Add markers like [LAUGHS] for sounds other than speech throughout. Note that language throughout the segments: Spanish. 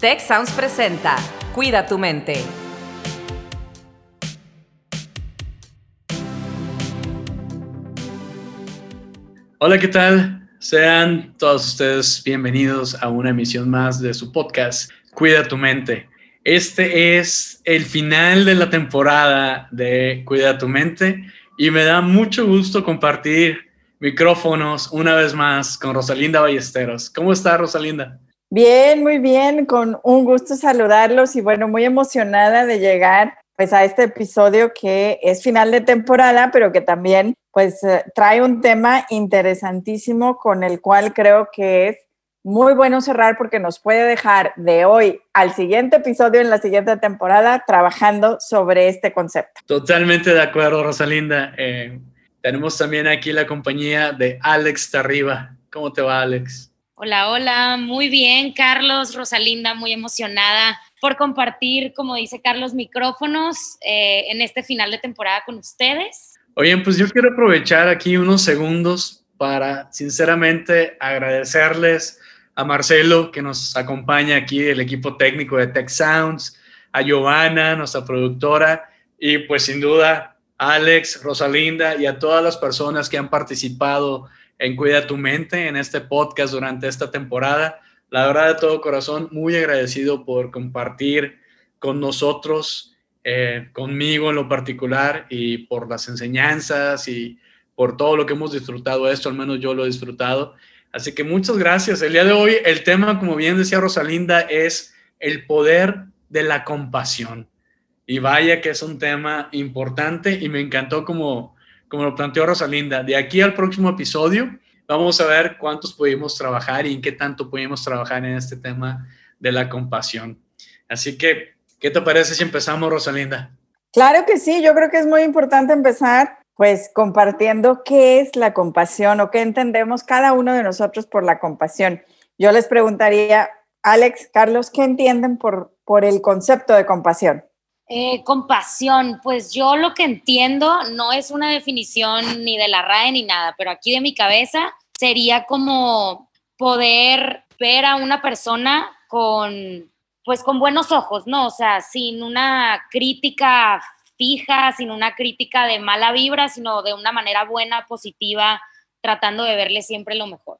Tech Sounds presenta Cuida tu mente. Hola, ¿qué tal? Sean todos ustedes bienvenidos a una emisión más de su podcast Cuida tu mente. Este es el final de la temporada de Cuida tu mente y me da mucho gusto compartir micrófonos una vez más con Rosalinda Ballesteros. ¿Cómo está Rosalinda? Bien, muy bien, con un gusto saludarlos y bueno, muy emocionada de llegar pues a este episodio que es final de temporada, pero que también pues eh, trae un tema interesantísimo con el cual creo que es muy bueno cerrar porque nos puede dejar de hoy al siguiente episodio en la siguiente temporada trabajando sobre este concepto. Totalmente de acuerdo, Rosalinda. Eh, tenemos también aquí la compañía de Alex Tarriba. ¿Cómo te va, Alex? Hola, hola, muy bien, Carlos, Rosalinda, muy emocionada por compartir, como dice Carlos, micrófonos eh, en este final de temporada con ustedes. Oye, pues yo quiero aprovechar aquí unos segundos para sinceramente agradecerles a Marcelo que nos acompaña aquí, el equipo técnico de Tech Sounds, a Giovanna, nuestra productora, y pues sin duda Alex, Rosalinda y a todas las personas que han participado en Cuida tu Mente en este podcast durante esta temporada. La verdad de todo corazón, muy agradecido por compartir con nosotros, eh, conmigo en lo particular y por las enseñanzas y por todo lo que hemos disfrutado esto, al menos yo lo he disfrutado. Así que muchas gracias. El día de hoy el tema, como bien decía Rosalinda, es el poder de la compasión. Y vaya que es un tema importante y me encantó como como lo planteó Rosalinda, de aquí al próximo episodio vamos a ver cuántos pudimos trabajar y en qué tanto pudimos trabajar en este tema de la compasión. Así que, ¿qué te parece si empezamos, Rosalinda? Claro que sí, yo creo que es muy importante empezar pues compartiendo qué es la compasión o qué entendemos cada uno de nosotros por la compasión. Yo les preguntaría, Alex, Carlos, ¿qué entienden por, por el concepto de compasión? Eh, compasión, pues yo lo que entiendo no es una definición ni de la RAE ni nada, pero aquí de mi cabeza sería como poder ver a una persona con, pues con buenos ojos, ¿no? O sea, sin una crítica fija, sin una crítica de mala vibra, sino de una manera buena, positiva, tratando de verle siempre lo mejor.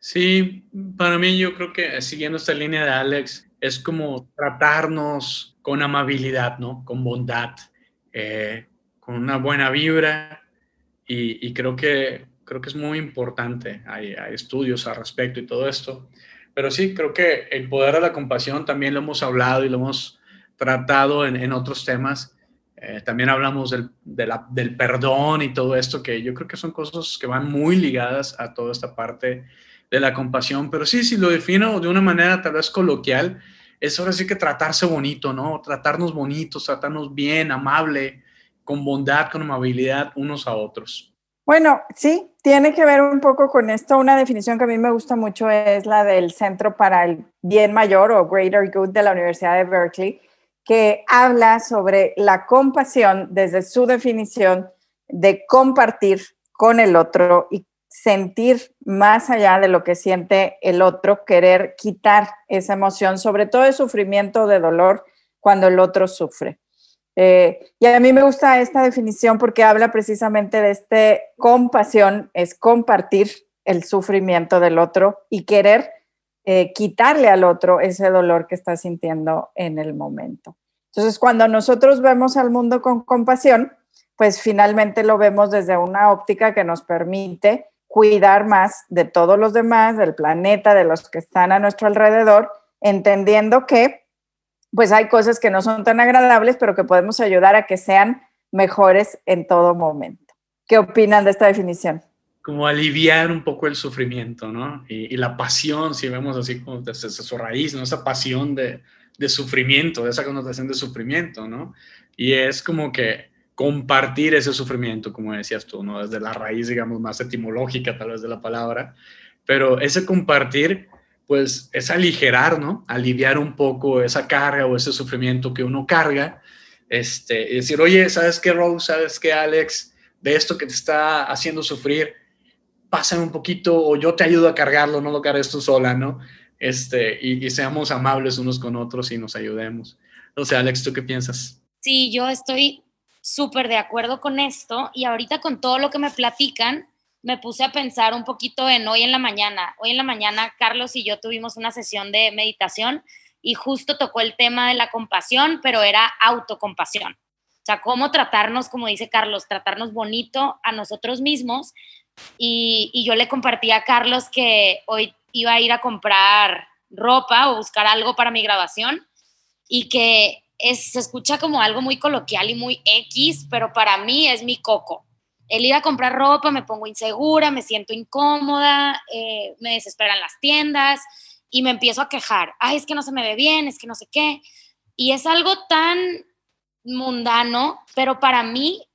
Sí, para mí yo creo que siguiendo esta línea de Alex, es como tratarnos con amabilidad, ¿no? Con bondad, eh, con una buena vibra y, creo, que, creo que es muy importante. Hay, estudios al respecto y todo esto. Pero sí, creo que el poder de la compasión también lo hemos hablado y lo hemos tratado en, otros temas. Eh, también hablamos del, del perdón y todo esto, que yo creo que son cosas que van muy ligadas a toda esta parte de la compasión. Pero sí, si lo defino de una manera tal vez coloquial, es ahora sí que tratarse bonito, ¿no? Tratarnos bonitos, tratarnos bien, amable, con bondad, con amabilidad unos a otros. Bueno, sí, tiene que ver un poco con esto. Una definición que a mí me gusta mucho es la del Centro para el Bien Mayor o Greater Good de la Universidad de Berkeley, que habla sobre la compasión desde su definición de compartir con el otro y sentir más allá de lo que siente el otro, querer quitar esa emoción, sobre todo de sufrimiento, de dolor, cuando el otro sufre. Eh, y a mí me gusta esta definición porque habla precisamente de este compasión, es compartir el sufrimiento del otro y querer eh, quitarle al otro ese dolor que está sintiendo en el momento. Entonces, cuando nosotros vemos al mundo con compasión, pues finalmente lo vemos desde una óptica que nos permite cuidar más de todos los demás, del planeta, de los que están a nuestro alrededor, entendiendo que pues hay cosas que no son tan agradables, pero que podemos ayudar a que sean mejores en todo momento. ¿Qué opinan de esta definición? Como aliviar un poco el sufrimiento, ¿no? Y, la pasión, si vemos así como desde su raíz, ¿no? Esa pasión de, de sufrimiento, de esa connotación de sufrimiento, ¿no? Y es como que compartir ese sufrimiento, como decías tú, ¿no? Desde la raíz, digamos, más etimológica tal vez de la palabra, pero ese compartir, pues es aligerar, ¿no? Aliviar un poco esa carga o ese sufrimiento que uno carga, este, y decir, oye, ¿sabes qué, Rose? ¿Sabes qué, Alex? De esto que te está haciendo sufrir, pásame un poquito o yo te ayudo a cargarlo, no lo cargues tú sola, ¿no? este, y, seamos amables unos con otros y nos ayudemos. No sé, Alex, ¿tú qué piensas? Sí, yo estoy súper de acuerdo con esto y ahorita con todo lo que me platican, me puse a pensar un poquito en hoy en la mañana. Hoy en la mañana Carlos y yo tuvimos una sesión de meditación y justo tocó el tema de la compasión, pero era autocompasión. O sea, cómo tratarnos, como dice Carlos, tratarnos bonito a nosotros mismos. Y, y yo le compartí a Carlos que hoy iba a ir a comprar ropa o buscar algo para mi grabación y que es, se escucha como algo muy coloquial y muy X, pero para mí es mi coco. El ir a comprar ropa, me pongo insegura, me siento incómoda, eh, me desesperan las tiendas y me empiezo a quejar. Ay, es que no se me ve bien, es que no sé qué. Y es algo tan mundano, pero para mí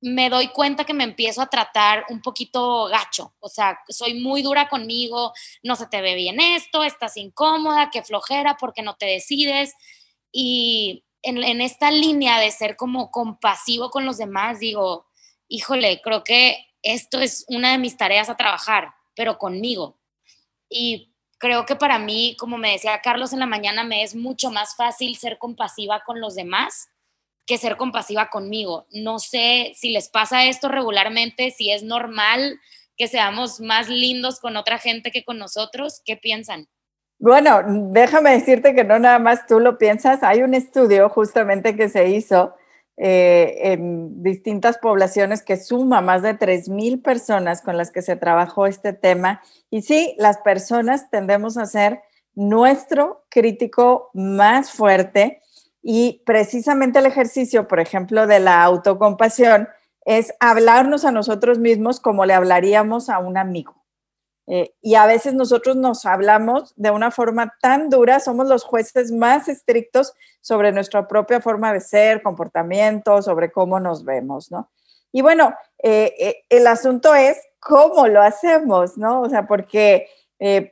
me doy cuenta que me empiezo a tratar un poquito gacho, o sea, soy muy dura conmigo, no se te ve bien esto, estás incómoda, qué flojera, porque no te decides. Y en, esta línea de ser como compasivo con los demás, digo, híjole, creo que esto es una de mis tareas a trabajar, pero conmigo. Y creo que para mí, como me decía Carlos en la mañana, me es mucho más fácil ser compasiva con los demás que ser compasiva conmigo. No sé si les pasa esto regularmente, si es normal que seamos más lindos con otra gente que con nosotros. ¿Qué piensan? Bueno, déjame decirte que no nada más tú lo piensas. Hay un estudio justamente que se hizo eh, en distintas poblaciones que suma más de 3.000 personas con las que se trabajó este tema. Y sí, las personas tendemos a ser nuestro crítico más fuerte y precisamente el ejercicio, por ejemplo, de la autocompasión es hablarnos a nosotros mismos como le hablaríamos a un amigo. Eh, y a veces nosotros nos hablamos de una forma tan dura, somos los jueces más estrictos sobre nuestra propia forma de ser, comportamiento, sobre cómo nos vemos, ¿no? Y bueno, eh, eh, el asunto es cómo lo hacemos, ¿no? O sea, porque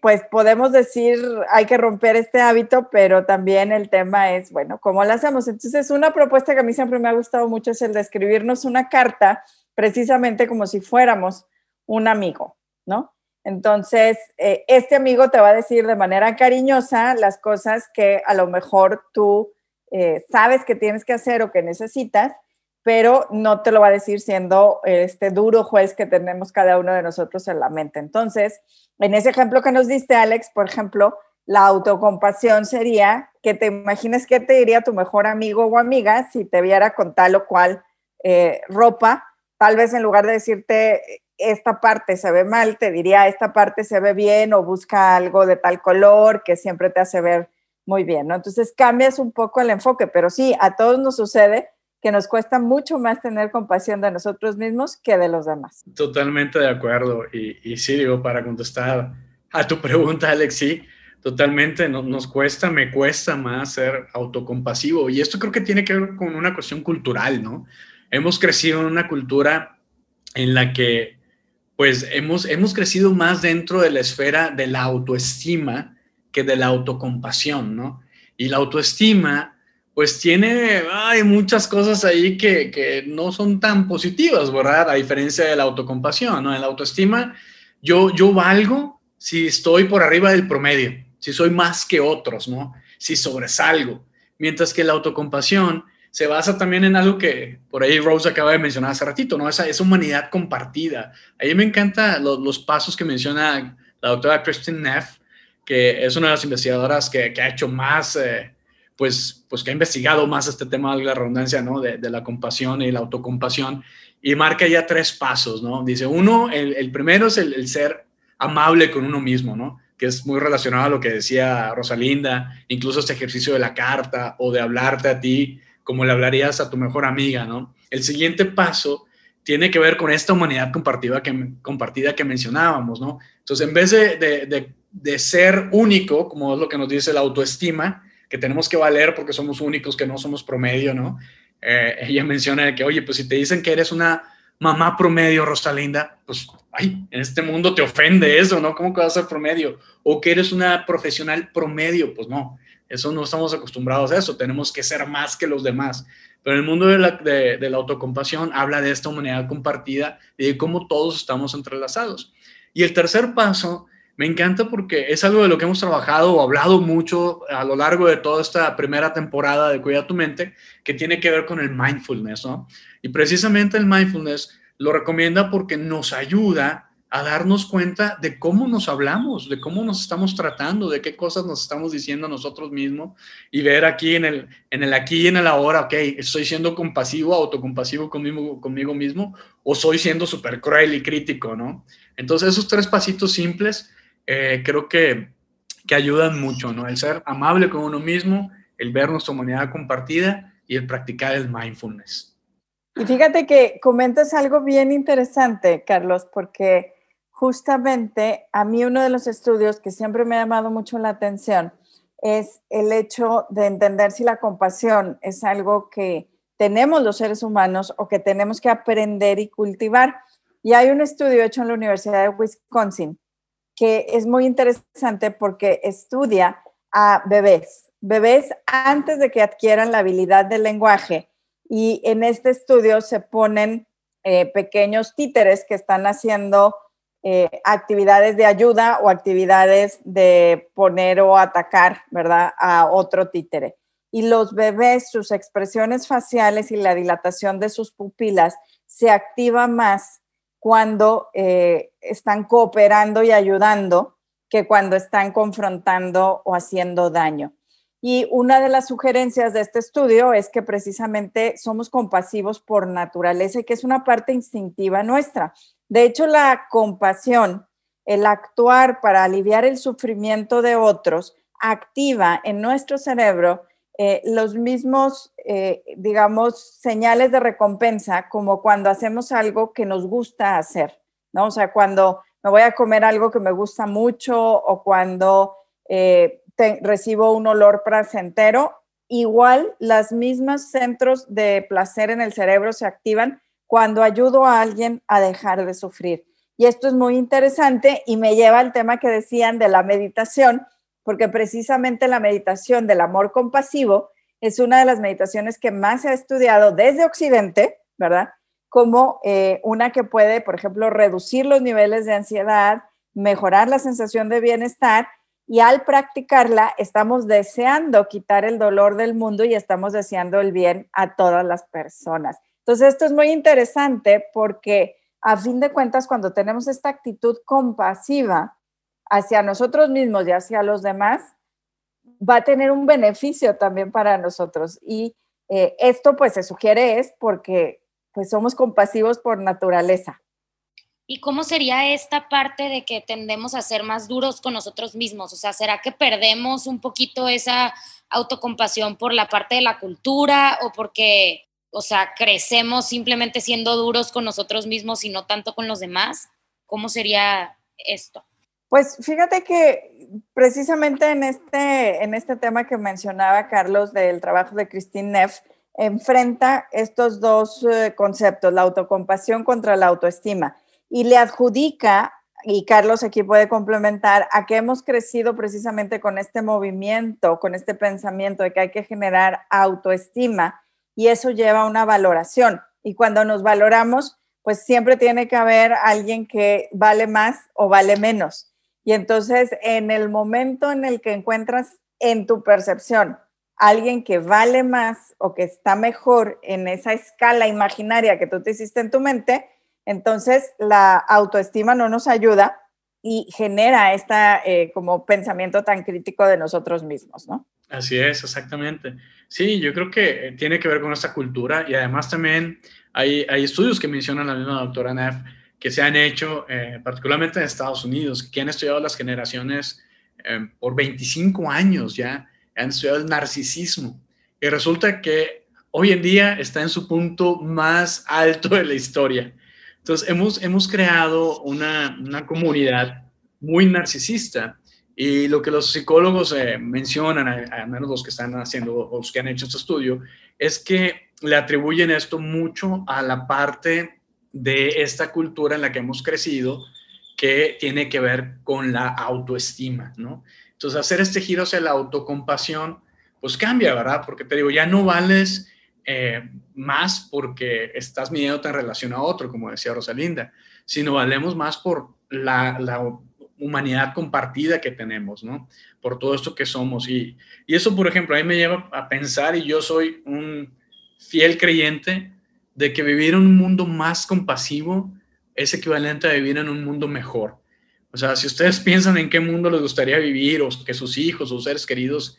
pues podemos decir hay que romper este hábito, pero también el tema es, bueno, ¿cómo lo hacemos? Entonces, una propuesta que a mí siempre me ha gustado mucho es el de escribirnos una carta precisamente como si fuéramos un amigo, ¿no? Entonces, eh, este amigo te va a decir de manera cariñosa las cosas que a lo mejor tú eh, sabes que tienes que hacer o que necesitas, pero no te lo va a decir siendo este duro juez que tenemos cada uno de nosotros en la mente. Entonces, en ese ejemplo que nos diste, Alex, por ejemplo, la autocompasión sería que te imagines qué te diría tu mejor amigo o amiga si te viera con tal o cual eh, ropa, tal vez en lugar de decirte esta parte se ve mal, te diría esta parte se ve bien o busca algo de tal color que siempre te hace ver muy bien, ¿no? Entonces cambias un poco el enfoque, pero sí, a todos nos sucede que nos cuesta mucho más tener compasión de nosotros mismos que de los demás. Totalmente de acuerdo. Y, y sí, digo, para contestar a tu [LAUGHS] pregunta, Alex, sí, totalmente nos cuesta, me cuesta más ser autocompasivo. Y esto creo que tiene que ver con una cuestión cultural, ¿no? Hemos crecido en una cultura en la que pues hemos, hemos crecido más dentro de la esfera de la autoestima que de la autocompasión, ¿no? Y la autoestima, pues tiene, hay muchas cosas ahí que, que no son tan positivas, ¿verdad? A diferencia de la autocompasión, ¿no? En la autoestima, yo, yo valgo si estoy por arriba del promedio, si soy más que otros, ¿no? Si sobresalgo. Mientras que la autocompasión se basa también en algo que por ahí Rose acaba de mencionar hace ratito, ¿no? Esa, esa humanidad compartida. A mí me encantan los, pasos que menciona la doctora Kristen Neff, que es una de las investigadoras que, ha hecho más, eh, pues, pues que ha investigado más este tema de la redundancia, ¿no? De, la compasión y la autocompasión. Y marca ya tres pasos, ¿no? Dice, uno, el, primero es el, el ser amable con uno mismo, ¿no? que es muy relacionado a lo que decía Rosalinda, incluso este ejercicio de la carta o de hablarte a ti como le hablarías a tu mejor amiga, ¿no? El siguiente paso tiene que ver con esta humanidad compartida que, compartida que mencionábamos, ¿no? Entonces, en vez de, de, ser único, como es lo que nos dice la autoestima, que tenemos que valer porque somos únicos, que no somos promedio, ¿no? Eh, ella menciona que, oye, pues si te dicen que eres una mamá promedio, Rosalinda, pues, ay, en este mundo te ofende eso, ¿no? ¿Cómo que vas a ser promedio? O que eres una profesional promedio, pues no. Eso no estamos acostumbrados a eso, tenemos que ser más que los demás. Pero el mundo de la, de, la autocompasión habla de esta humanidad compartida y de cómo todos estamos entrelazados. Y el tercer paso Me encanta porque es algo de lo que hemos trabajado o hablado mucho a lo largo de toda esta primera temporada de Cuida tu mente, que tiene que ver con el mindfulness, ¿no? Y precisamente el mindfulness lo recomienda porque nos ayuda a darnos cuenta de cómo nos hablamos, de cómo nos estamos tratando, de qué cosas nos estamos diciendo a nosotros mismos y ver aquí en el, en el aquí y en el ahora, ok, estoy siendo compasivo, autocompasivo conmigo, conmigo mismo o soy siendo súper cruel y crítico, ¿no? Entonces esos tres pasitos simples eh, creo que, que ayudan mucho, ¿no? El ser amable con uno mismo, el ver nuestra humanidad compartida y el practicar el mindfulness. Y fíjate que comentas algo bien interesante, Carlos, porque justamente a mí uno de los estudios que siempre me ha llamado mucho la atención es el hecho de entender si la compasión es algo que tenemos los seres humanos o que tenemos que aprender y cultivar. Y hay un estudio hecho en la Universidad de Wisconsin que es muy interesante porque estudia a bebés, bebés antes de que adquieran la habilidad del lenguaje. Y en este estudio se ponen eh, pequeños títeres que están haciendo eh, actividades de ayuda o actividades de poner o atacar, ¿verdad?, a otro títere. Y los bebés, sus expresiones faciales y la dilatación de sus pupilas se activa más cuando eh, están cooperando y ayudando que cuando están confrontando o haciendo daño. Y una de las sugerencias de este estudio es que precisamente somos compasivos por naturaleza y que es una parte instintiva nuestra. De hecho, la compasión, el actuar para aliviar el sufrimiento de otros, activa en nuestro cerebro eh, los mismos, eh, digamos, señales de recompensa como cuando hacemos algo que nos gusta hacer, ¿no? O sea, cuando me voy a comer algo que me gusta mucho o cuando eh, recibo un olor placentero, igual las mismas centros de placer en el cerebro se activan cuando ayudo a alguien a dejar de sufrir. Y esto es muy interesante y me lleva al tema que decían de la meditación, porque precisamente la meditación del amor compasivo es una de las meditaciones que más se ha estudiado desde Occidente, ¿verdad? Como eh, una que puede, por ejemplo, reducir los niveles de ansiedad, mejorar la sensación de bienestar y al practicarla estamos deseando quitar el dolor del mundo y estamos deseando el bien a todas las personas. Entonces, esto es muy interesante porque a fin de cuentas, cuando tenemos esta actitud compasiva, hacia nosotros mismos y hacia los demás, va a tener un beneficio también para nosotros. Y eh, esto pues se sugiere es porque pues somos compasivos por naturaleza. ¿Y cómo sería esta parte de que tendemos a ser más duros con nosotros mismos? O sea, ¿será que perdemos un poquito esa autocompasión por la parte de la cultura o porque, o sea, crecemos simplemente siendo duros con nosotros mismos y no tanto con los demás? ¿Cómo sería esto? Pues fíjate que precisamente en este, en este tema que mencionaba Carlos del trabajo de Christine Neff, enfrenta estos dos eh, conceptos, la autocompasión contra la autoestima, y le adjudica, y Carlos aquí puede complementar, a que hemos crecido precisamente con este movimiento, con este pensamiento de que hay que generar autoestima, y eso lleva a una valoración. Y cuando nos valoramos, pues siempre tiene que haber alguien que vale más o vale menos. Y entonces, en el momento en el que encuentras en tu percepción alguien que vale más o que está mejor en esa escala imaginaria que tú te hiciste en tu mente, entonces la autoestima no nos ayuda y genera esta eh, como pensamiento tan crítico de nosotros mismos, ¿no? Así es, exactamente. Sí, yo creo que tiene que ver con esta cultura y además también hay, hay estudios que mencionan la misma doctora Neff que se han hecho, eh, particularmente en Estados Unidos, que han estudiado las generaciones eh, por 25 años ya, han estudiado el narcisismo. Y resulta que hoy en día está en su punto más alto de la historia. Entonces, hemos, hemos creado una, una comunidad muy narcisista. Y lo que los psicólogos eh, mencionan, al menos los que están haciendo, los que han hecho este estudio, es que le atribuyen esto mucho a la parte de esta cultura en la que hemos crecido que tiene que ver con la autoestima, ¿no? Entonces, hacer este giro hacia la autocompasión, pues cambia, ¿verdad? Porque te digo, ya no vales eh, más porque estás midiéndote en relación a otro, como decía Rosalinda, sino valemos más por la, humanidad compartida que tenemos, ¿no? Por todo esto que somos. Y, y eso, por ejemplo, a mí me lleva a pensar, y yo soy un fiel creyente, de que vivir en un mundo más compasivo es equivalente a vivir en un mundo mejor. O sea, si ustedes piensan en qué mundo les gustaría vivir o que sus hijos o seres queridos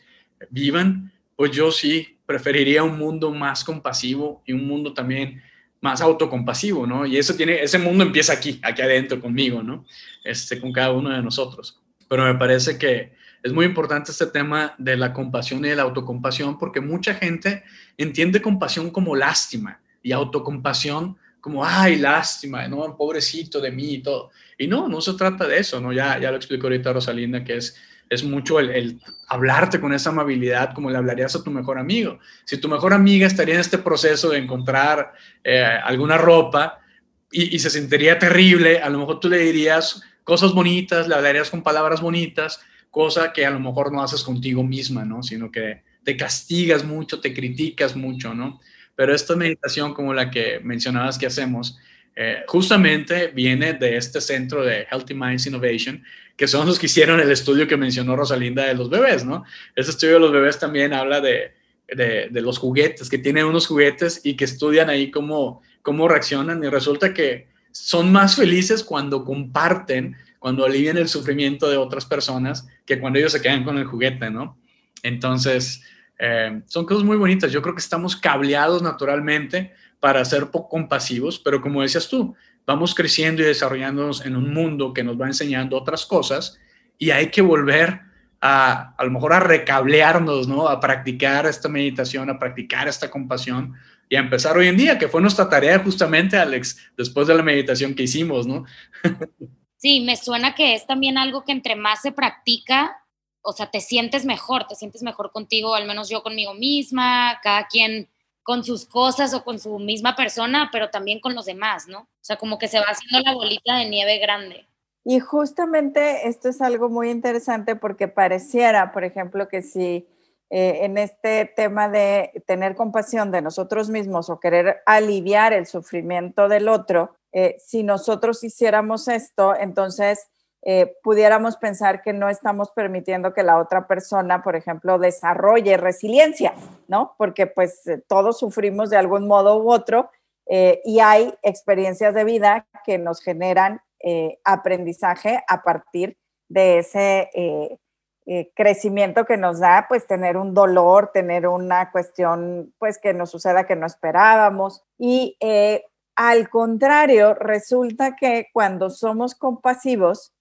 vivan, pues yo sí preferiría un mundo más compasivo y un mundo también más autocompasivo, ¿no? Y eso tiene, ese mundo empieza aquí, aquí adentro conmigo, ¿no? Este, con cada uno de nosotros. Pero me parece que es muy importante este tema de la compasión y de la autocompasión porque mucha gente entiende compasión como lástima y autocompasión como, ay, lástima, ¿no? Pobrecito de mí y todo. Y no, no se trata de eso, ¿no? Ya, ya lo explicó ahorita Rosalinda, que es es mucho el, hablarte con esa amabilidad como le hablarías a tu mejor amigo. Si tu mejor amiga estaría en este proceso de encontrar eh, alguna ropa y, se sentiría terrible, a lo mejor tú le dirías cosas bonitas, le hablarías con palabras bonitas, cosa que a lo mejor no haces contigo misma, ¿no? Sino que te castigas mucho, te criticas mucho, ¿no? Pero esta meditación como la que mencionabas que hacemos, eh, justamente viene de este centro de Healthy Minds Innovation, que son los que hicieron el estudio que mencionó Rosalinda de los bebés, ¿no? Ese estudio de los bebés también habla de, los juguetes, que tienen unos juguetes y que estudian ahí cómo, cómo reaccionan y resulta que son más felices cuando comparten, cuando alivian el sufrimiento de otras personas, que cuando ellos se quedan con el juguete, ¿no? Entonces, eh, son cosas muy bonitas. Yo creo que estamos cableados naturalmente para ser poco compasivos, pero como decías tú, vamos creciendo y desarrollándonos en un mundo que nos va enseñando otras cosas y hay que volver a a lo mejor a recablearnos, ¿no? A practicar esta meditación, a practicar esta compasión y a empezar hoy en día, que fue nuestra tarea justamente, Alex, después de la meditación que hicimos, ¿no? Sí, me suena que es también algo que entre más se practica, o sea, te sientes mejor, te sientes mejor contigo, al menos yo conmigo misma, cada quien con sus cosas o con su misma persona, pero también con los demás, ¿no? O sea, como que se va haciendo la bolita de nieve grande. Y justamente esto es algo muy interesante porque pareciera, por ejemplo, que si eh, en este tema de tener compasión de nosotros mismos o querer aliviar el sufrimiento del otro, eh, si nosotros hiciéramos esto, entonces eh, pudiéramos pensar que no estamos permitiendo que la otra persona, por ejemplo, desarrolle resiliencia, ¿no? Porque pues eh, todos sufrimos de algún modo u otro eh, y hay experiencias de vida que nos generan aprendizaje a partir de ese crecimiento que nos da, pues tener un dolor, tener una cuestión, pues que nos suceda que no esperábamos. Y al contrario, resulta que cuando somos compasivos,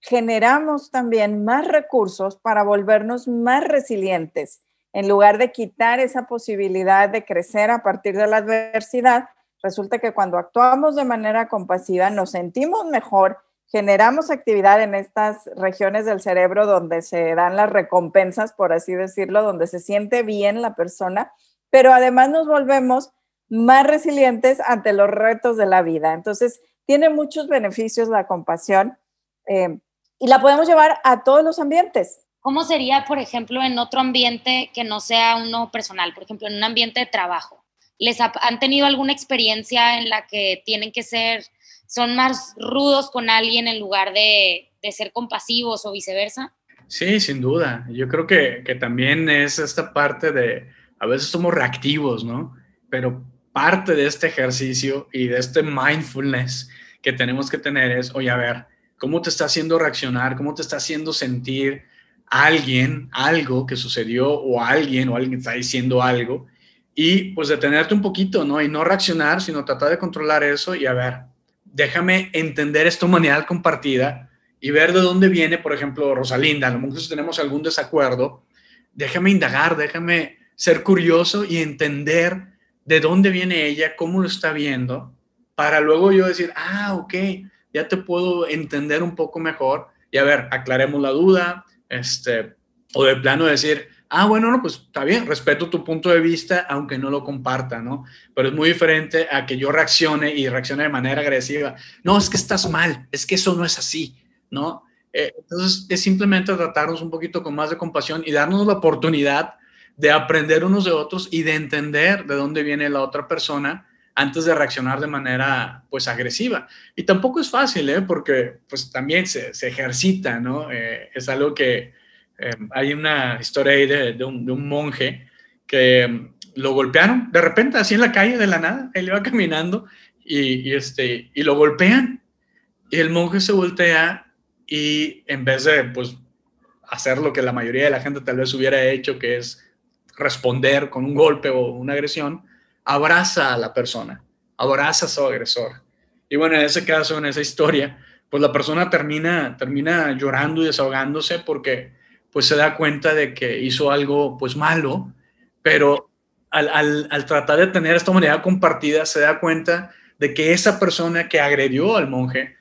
generamos también más recursos para volvernos más resilientes. En lugar de quitar esa posibilidad de crecer a partir de la adversidad, resulta que cuando actuamos de manera compasiva nos sentimos mejor, generamos actividad en estas regiones del cerebro donde se dan las recompensas, por así decirlo, donde se siente bien la persona, pero además nos volvemos más resilientes ante los retos de la vida. Entonces, tiene muchos beneficios la compasión eh, y la podemos llevar a todos los ambientes. ¿Cómo sería, por ejemplo, en otro ambiente que no sea uno personal? Por ejemplo, en un ambiente de trabajo. ¿Les han tenido alguna experiencia en la que tienen que ser, son más rudos con alguien en lugar de, de ser compasivos o viceversa? Sí, sin duda. Yo creo que, que también es esta parte de, a veces somos reactivos, ¿no? Pero parte de este ejercicio y de este mindfulness que tenemos que tener es, oye, a ver, cómo te está haciendo reaccionar, cómo te está haciendo sentir alguien, algo que sucedió o alguien o alguien está diciendo algo y pues detenerte un poquito, ¿no? Y no reaccionar, sino tratar de controlar eso y a ver, déjame entender esta humanidad compartida y ver de dónde viene, por ejemplo, Rosalinda, a lo mejor si tenemos algún desacuerdo, déjame indagar, déjame ser curioso y entender de dónde viene ella, cómo lo está viendo, para luego yo decir, ah, ok, ya te puedo entender un poco mejor y a ver, aclaremos la duda, este, o de plano decir, ah, bueno, no, pues está bien, respeto tu punto de vista, aunque no lo comparta, ¿no? Pero es muy diferente a que yo reaccione y reaccione de manera agresiva. No, es que estás mal, es que eso no es así, ¿no? Eh, entonces, es simplemente tratarnos un poquito con más de compasión y darnos la oportunidad de aprender unos de otros y de entender de dónde viene la otra persona antes de reaccionar de manera pues agresiva. Y tampoco es fácil, ¿eh? porque pues también se, se ejercita, ¿no? Eh, es algo que eh, hay una historia ahí de, de, un, de un, monje que mm, lo golpearon de repente así en la calle de la nada, él iba caminando y, y, este, y lo golpean y el monje se voltea y en vez de pues hacer lo que la mayoría de la gente tal vez hubiera hecho, que es responder con un golpe o una agresión, abraza a la persona, abraza a su agresor. Y bueno, en ese caso, en esa historia, pues la persona termina, termina llorando y desahogándose porque pues se da cuenta de que hizo algo pues malo, pero al, al, al tratar de tener esta humanidad compartida se da cuenta de que esa persona que agredió al monje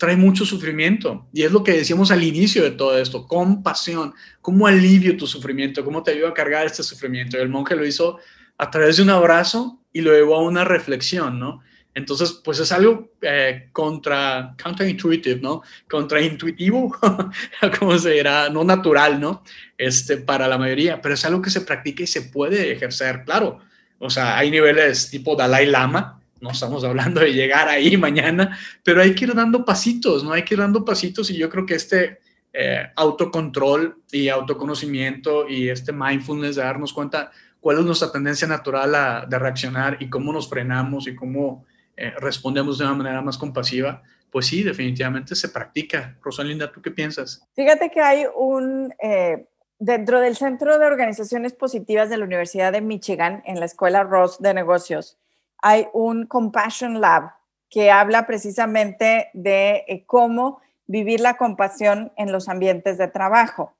trae mucho sufrimiento. Y es lo que decíamos al inicio de todo esto, compasión, cómo alivio tu sufrimiento, cómo te ayuda a cargar este sufrimiento. Y el monje lo hizo a través de un abrazo y lo llevó a una reflexión, ¿no? Entonces, pues es algo eh, contra, counterintuitive, ¿no? Contraintuitivo, [LAUGHS] como se dirá, no natural, ¿no? Este, para la mayoría, pero es algo que se practica y se puede ejercer, claro. O sea, hay niveles tipo Dalai Lama, no estamos hablando de llegar ahí [LAUGHS] mañana, pero hay que ir dando pasitos, ¿no? Hay que ir dando pasitos y yo creo que este eh, autocontrol y autoconocimiento y este mindfulness de darnos cuenta cuál es nuestra tendencia natural a, de reaccionar y cómo nos frenamos y cómo eh, respondemos de una manera más compasiva, pues sí, definitivamente se practica. Rosalinda, ¿tú qué piensas? Fíjate que hay un, eh, dentro del Centro de Organizaciones Positivas de la Universidad de Michigan, en la Escuela Ross de Negocios, hay un Compassion Lab que habla precisamente de eh, cómo vivir la compasión en los ambientes de trabajo.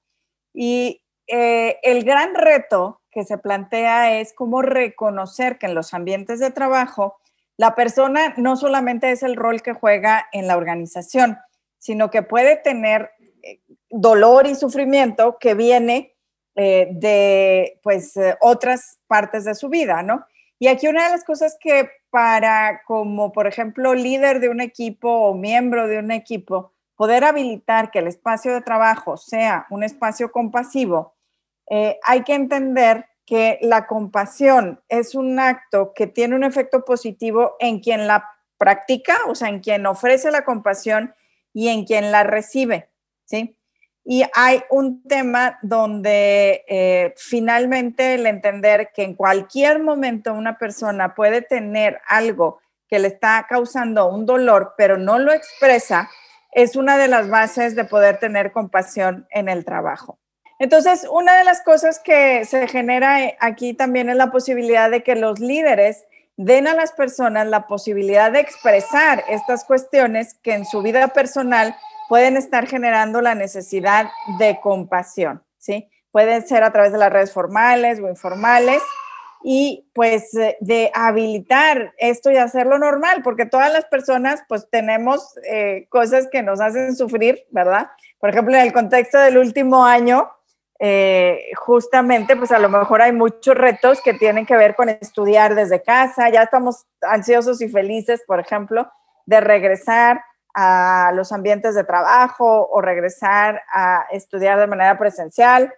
Y eh, el gran reto que se plantea es cómo reconocer que en los ambientes de trabajo la persona no solamente es el rol que juega en la organización, sino que puede tener eh, dolor y sufrimiento que viene eh, de pues eh, otras partes de su vida, ¿no? Y aquí una de las cosas que para como por ejemplo líder de un equipo o miembro de un equipo, poder habilitar que el espacio de trabajo sea un espacio compasivo, eh, hay que entender que la compasión es un acto que tiene un efecto positivo en quien la practica, o sea, en quien ofrece la compasión y en quien la recibe, ¿sí? Y hay un tema donde eh, finalmente el entender que en cualquier momento una persona puede tener algo que le está causando un dolor, pero no lo expresa, es una de las bases de poder tener compasión en el trabajo. Entonces, una de las cosas que se genera aquí también es la posibilidad de que los líderes den a las personas la posibilidad de expresar estas cuestiones que en su vida personal pueden estar generando la necesidad de compasión, ¿sí? Pueden ser a través de las redes formales o informales y pues eh, de habilitar esto y hacerlo normal, porque todas las personas pues tenemos eh, cosas que nos hacen sufrir, ¿verdad? Por ejemplo, en el contexto del último año, eh, justamente, pues a lo mejor hay muchos retos que tienen que ver con estudiar desde casa. Ya estamos ansiosos y felices, por ejemplo, de regresar a los ambientes de trabajo o regresar a estudiar de manera presencial.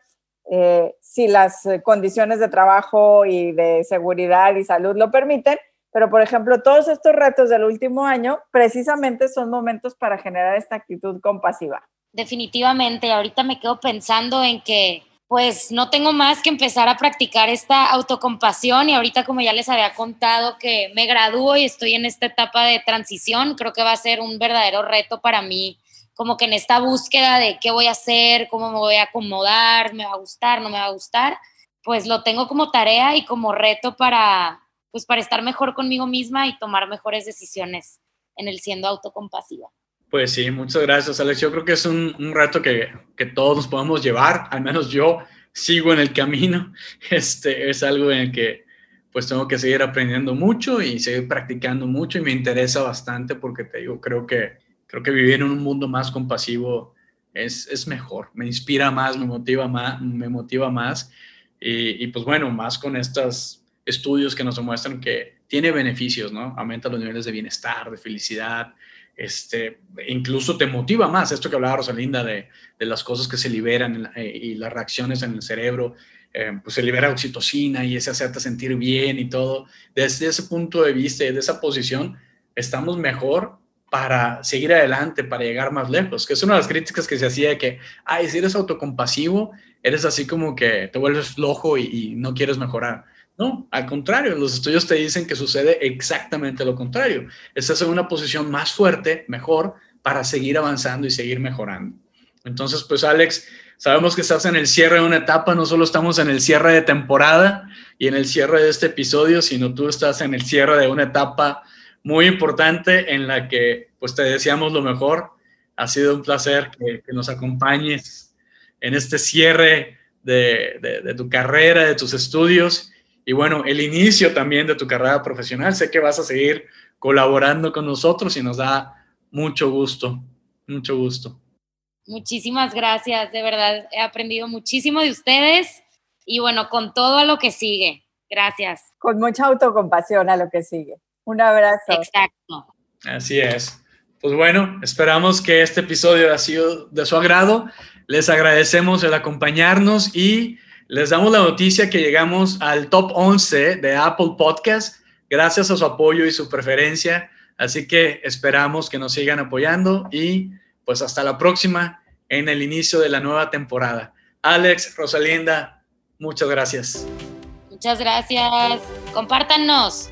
Eh, si las condiciones de trabajo y de seguridad y salud lo permiten, pero por ejemplo, todos estos retos del último año precisamente son momentos para generar esta actitud compasiva definitivamente. Ahorita me quedo pensando en que pues no tengo más que empezar a practicar esta autocompasión y ahorita como ya les había contado que me gradúo y estoy en esta etapa de transición, creo que va a ser un verdadero reto para mí, como que en esta búsqueda de qué voy a hacer, cómo me voy a acomodar, me va a gustar, no me va a gustar, pues lo tengo como tarea y como reto para pues para estar mejor conmigo misma y tomar mejores decisiones en el siendo autocompasiva. Pues sí, muchas gracias, Alex. Yo creo que es un, un reto que, que, todos nos podemos llevar, al menos yo sigo en el camino. [LAUGHS] Este es algo en el que pues tengo que seguir aprendiendo mucho y seguir practicando mucho y me interesa bastante porque te digo, creo que, creo que vivir en un mundo más compasivo es, es mejor, me inspira más, me motiva más, me motiva más y, y pues bueno, más con estos estudios que nos demuestran que tiene beneficios, ¿no? Aumenta los niveles de bienestar, de felicidad, este, incluso te motiva más. Esto que hablaba Rosalinda de, de las cosas que se liberan eh, y las reacciones en el cerebro, eh, pues se libera oxitocina y ese hacerte sentir bien y todo. Desde ese punto de vista y de esa posición, estamos mejor para seguir adelante, para llegar más lejos, que es una de las críticas que se hacía de que, ay, si eres autocompasivo, eres así como que te vuelves flojo y no quieres mejorar. No, al contrario, los estudios te dicen que sucede exactamente lo contrario. Estás en una posición más fuerte, mejor, para seguir avanzando y seguir mejorando. Entonces, pues Alex, sabemos que estás en el cierre de una etapa, no solo estamos en el cierre de temporada y en el cierre de este episodio, sino tú estás en el cierre de una etapa muy importante en la que pues te deseamos lo mejor. Ha sido un placer que, nos acompañes en este cierre de, tu carrera, de tus estudios y bueno, el inicio también de tu carrera profesional. Sé que vas a seguir colaborando con nosotros y nos da mucho gusto, mucho gusto. Muchísimas gracias, de verdad he aprendido muchísimo de ustedes y bueno, con todo a lo que sigue. Gracias. Con mucha autocompasión a lo que sigue. Un abrazo. Exacto. Así es. Pues bueno, esperamos que este episodio haya sido de su agrado. Les agradecemos el acompañarnos y les damos la noticia que llegamos al top 11 de Apple Podcast gracias a su apoyo y su preferencia. Así que esperamos que nos sigan apoyando y pues hasta la próxima en el inicio de la nueva temporada. Alex, Rosalinda, muchas gracias. Muchas gracias. Compártanos.